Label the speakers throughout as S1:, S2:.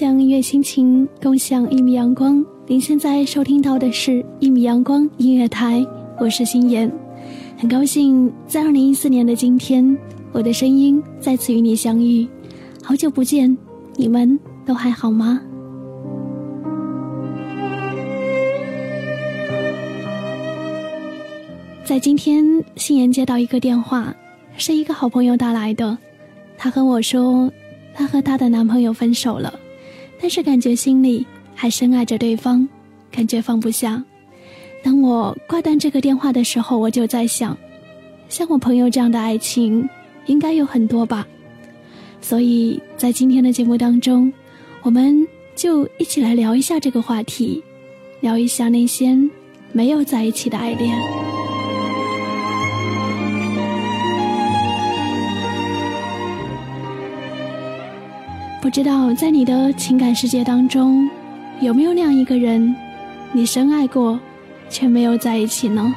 S1: 分享音乐心情，共享一米阳光。您现在收听到的是《一米阳光音乐台》，我是心妍，很高兴在二零一四年的今天，我的声音再次与你相遇。好久不见，你们都还好吗？在今天，心妍接到一个电话，是一个好朋友打来的。她和我说，她和她的男朋友分手了，但是感觉心里还深爱着对方，感觉放不下。当我挂断这个电话的时候，我就在想，像我朋友这样的爱情，应该有很多吧。所以在今天的节目当中，我们就一起来聊一下这个话题，聊一下那些没有在一起的爱恋。不知道在你的情感世界当中，有没有那样一个人，你深爱过，却没有在一起呢？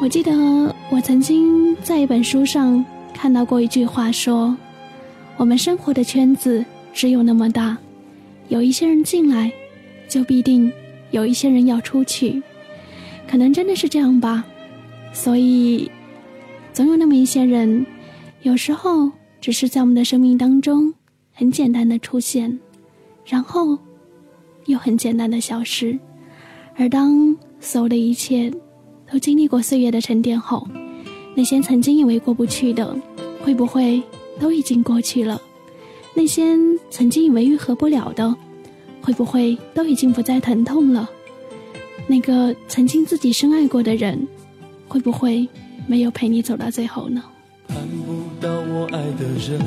S1: 我记得我曾经在一本书上看到过一句话，说：“我们生活的圈子只有那么大，有一些人进来，就必定有一些人要出去，可能真的是这样吧。”所以。总有那么一些人，有时候只是在我们的生命当中很简单的出现，然后又很简单的消失。而当所有的一切都经历过岁月的沉淀后，那些曾经以为过不去的，会不会都已经过去了？那些曾经以为愈合不了的，会不会都已经不再疼痛了？那个曾经自己深爱过的人，会不会？没有陪你走到最后呢？
S2: 看不到我爱的人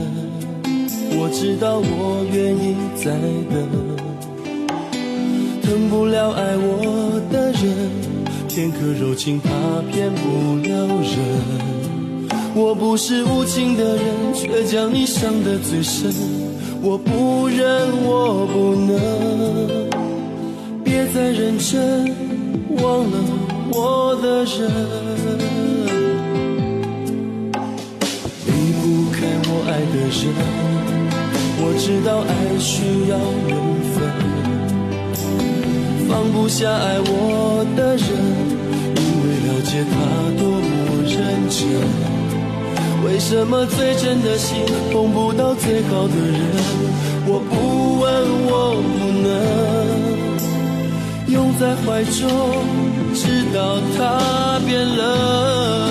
S2: 我知道我愿意再等疼不了爱我的。人片刻柔情怕骗不了人。我不是无情的人却将你伤得最深。我不忍我不能。别再认真忘了我的人的人，我知道爱需要缘分，放不下爱我的人，因为了解他多么认真。为什么最真的心碰不到最好的人？我不问，我不能拥在怀中，直到他变冷。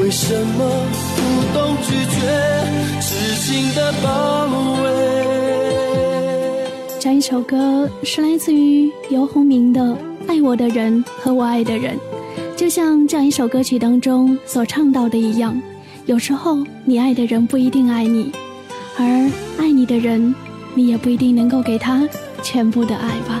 S2: 为什么不懂拒绝？
S1: 痴情的包围这一首歌是来自于游鸿明的《爱我的人和我爱的人》，就像这样一首歌曲当中所唱到的一样，有时候你爱的人不一定爱你，而爱你的人，你也不一定能够给他全部的爱吧。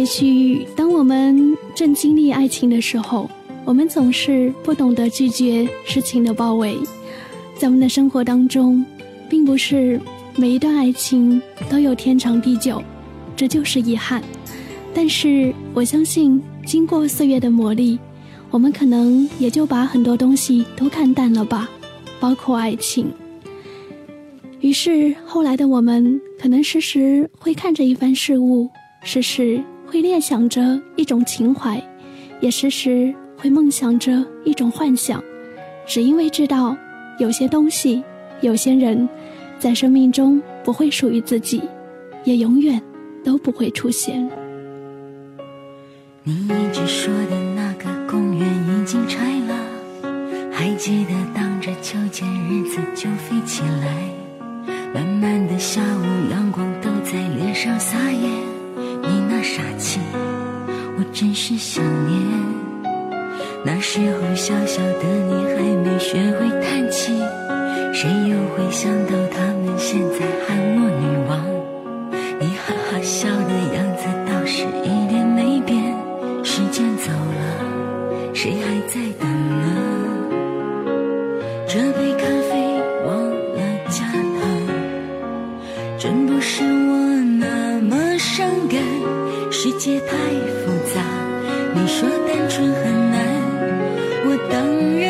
S1: 也许当我们正经历爱情的时候，我们总是不懂得拒绝事情的包围。在我们的生活当中，并不是每一段爱情都有天长地久，这就是遗憾。但是我相信，经过岁月的磨砺，我们可能也就把很多东西都看淡了吧，包括爱情。于是后来的我们，可能时时会看着一番事物，时时。会念想着一种情怀，也时时会梦想着一种幻想，只因为知道有些东西、有些人，在生命中不会属于自己，也永远都不会出现。
S3: 你一直说的那个公园已经拆想到他们现在喊我女王？你哈哈笑的样子倒是一点没变。时间走了，谁还在等呢？这杯咖啡忘了加糖，真不是我那么伤感。世界太复杂，你说单纯很难，我当然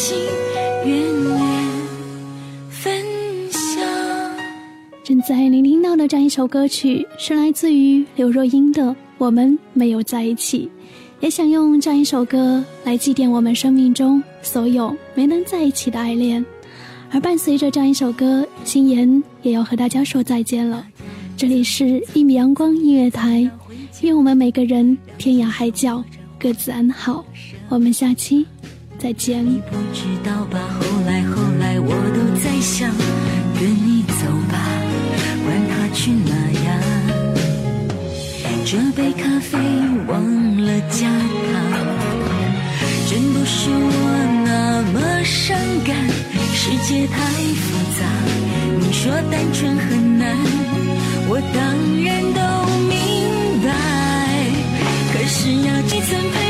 S3: 心，愿分享。
S1: 正在聆听到的这样一首歌曲，是来自于刘若英的《我们没有在一起》，也想用这样一首歌来祭奠我们生命中所有没能在一起的爱恋。而伴随着这样一首歌，心妍也要和大家说再见了。这里是《一米阳光音乐台》，愿我们每个人天涯海角各自安好。我们下期再见。
S3: 你不知道吧？后来后来，我都在想，跟你走吧，管他去哪呀。这杯咖啡忘了加糖，真不是我那么伤感。世界太复杂，你说单纯很难，我当然都明白。可是呀，你曾陪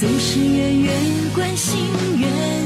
S3: 总是远远关心远